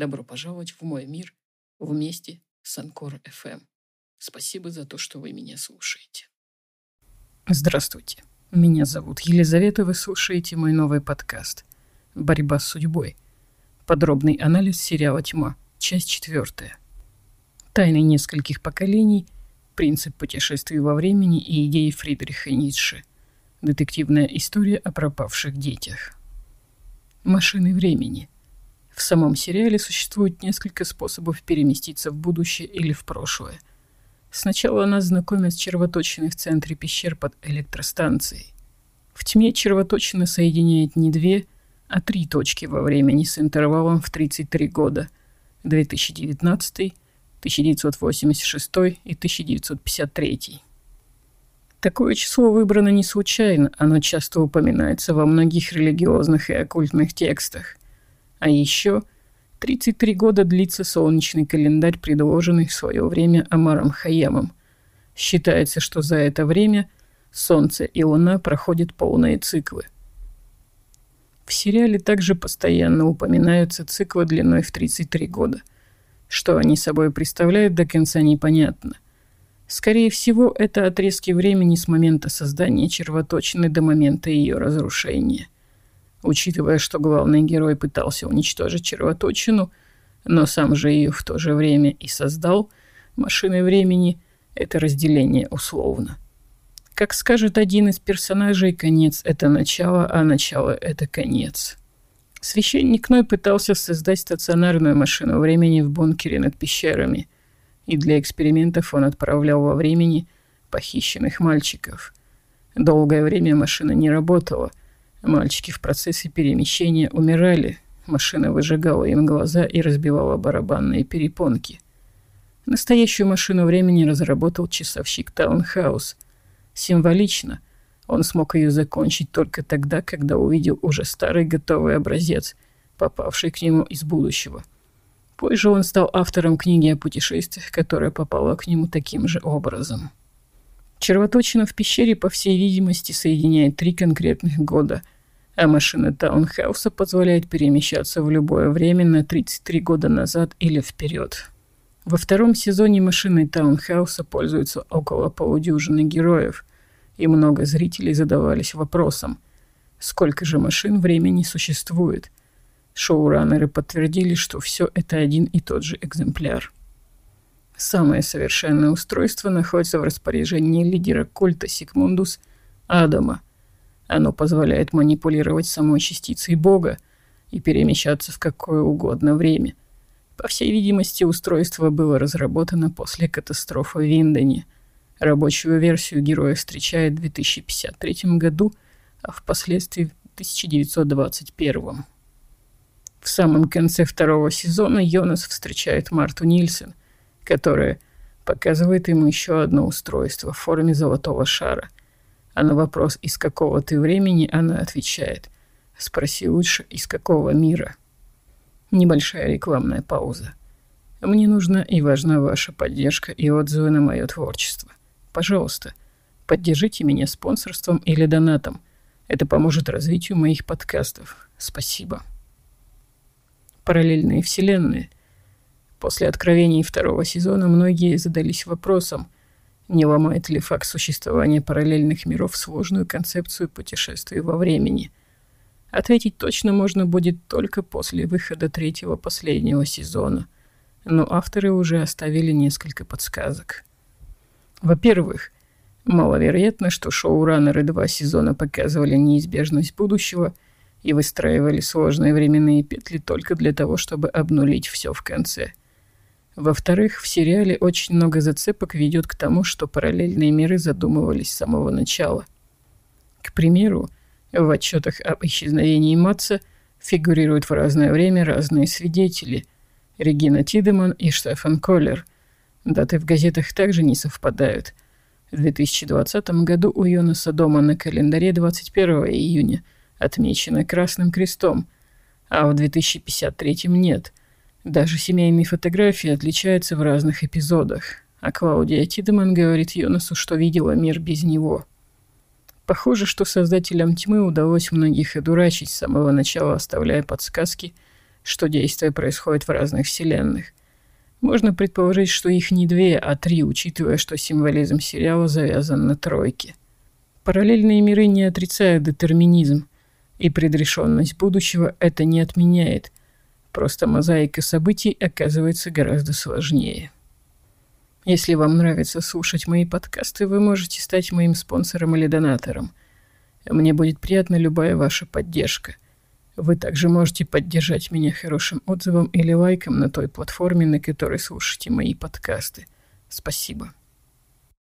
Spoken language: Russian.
Добро пожаловать в мой мир вместе с Анкор FM. Спасибо за то, что вы меня слушаете. Здравствуйте. Меня зовут Елизавета, вы слушаете мой новый подкаст «Борьба с судьбой». Подробный анализ сериала «Тьма», часть четвертая. Тайны нескольких поколений, принцип путешествий во времени и идеи Фридриха Ницше. Детективная история о пропавших детях. Машины времени. В самом сериале существует несколько способов переместиться в будущее или в прошлое. Сначала нас знакомят с червоточиной в центре пещер под электростанцией. В тьме червоточина соединяет не две, а три точки во времени с интервалом в 33 года – 2019, 1986 и 1953. Такое число выбрано не случайно, оно часто упоминается во многих религиозных и оккультных текстах. А еще 33 года длится солнечный календарь, предложенный в свое время Амаром Хаямом. Считается, что за это время Солнце и Луна проходят полные циклы. В сериале также постоянно упоминаются циклы длиной в 33 года. Что они собой представляют, до конца непонятно – Скорее всего, это отрезки времени с момента создания червоточины до момента ее разрушения. Учитывая, что главный герой пытался уничтожить червоточину, но сам же ее в то же время и создал, машины времени — это разделение условно. Как скажет один из персонажей, конец — это начало, а начало — это конец. Священник Ной пытался создать стационарную машину времени в бункере над пещерами — и для экспериментов он отправлял во времени похищенных мальчиков. Долгое время машина не работала. Мальчики в процессе перемещения умирали. Машина выжигала им глаза и разбивала барабанные перепонки. Настоящую машину времени разработал часовщик Таунхаус. Символично, он смог ее закончить только тогда, когда увидел уже старый готовый образец, попавший к нему из будущего – Позже он стал автором книги о путешествиях, которая попала к нему таким же образом. Червоточина в пещере, по всей видимости, соединяет три конкретных года, а машина таунхауса позволяет перемещаться в любое время на 33 года назад или вперед. Во втором сезоне машиной таунхауса пользуются около полудюжины героев, и много зрителей задавались вопросом, сколько же машин времени существует – Шоураннеры подтвердили, что все это один и тот же экземпляр. Самое совершенное устройство находится в распоряжении лидера культа Сигмундус Адама. Оно позволяет манипулировать самой частицей Бога и перемещаться в какое угодно время. По всей видимости, устройство было разработано после катастрофы в Виндоне. Рабочую версию героя встречает в 2053 году, а впоследствии в 1921. В самом конце второго сезона Йонас встречает Марту Нильсон, которая показывает ему еще одно устройство в форме золотого шара. А на вопрос «из какого ты времени?» она отвечает «Спроси лучше, из какого мира?» Небольшая рекламная пауза. Мне нужна и важна ваша поддержка и отзывы на мое творчество. Пожалуйста, поддержите меня спонсорством или донатом. Это поможет развитию моих подкастов. Спасибо параллельные вселенные. После откровений второго сезона многие задались вопросом, не ломает ли факт существования параллельных миров сложную концепцию путешествий во времени. Ответить точно можно будет только после выхода третьего последнего сезона, но авторы уже оставили несколько подсказок. Во-первых, маловероятно, что шоураннеры два сезона показывали неизбежность будущего – и выстраивали сложные временные петли только для того, чтобы обнулить все в конце. Во-вторых, в сериале очень много зацепок ведет к тому, что параллельные миры задумывались с самого начала. К примеру, в отчетах об исчезновении Матца фигурируют в разное время разные свидетели. Регина Тидеман и Штефан Коллер. Даты в газетах также не совпадают. В 2020 году у Йонаса дома на календаре 21 июня отмечено Красным Крестом, а в 2053 нет. Даже семейные фотографии отличаются в разных эпизодах, а Клаудия Тидеман говорит Йонасу, что видела мир без него. Похоже, что создателям тьмы удалось многих одурачить с самого начала, оставляя подсказки, что действие происходит в разных вселенных. Можно предположить, что их не две, а три, учитывая, что символизм сериала завязан на тройке. Параллельные миры не отрицают детерминизм, и предрешенность будущего это не отменяет. Просто мозаика событий оказывается гораздо сложнее. Если вам нравится слушать мои подкасты, вы можете стать моим спонсором или донатором. Мне будет приятна любая ваша поддержка – вы также можете поддержать меня хорошим отзывом или лайком на той платформе, на которой слушаете мои подкасты. Спасибо.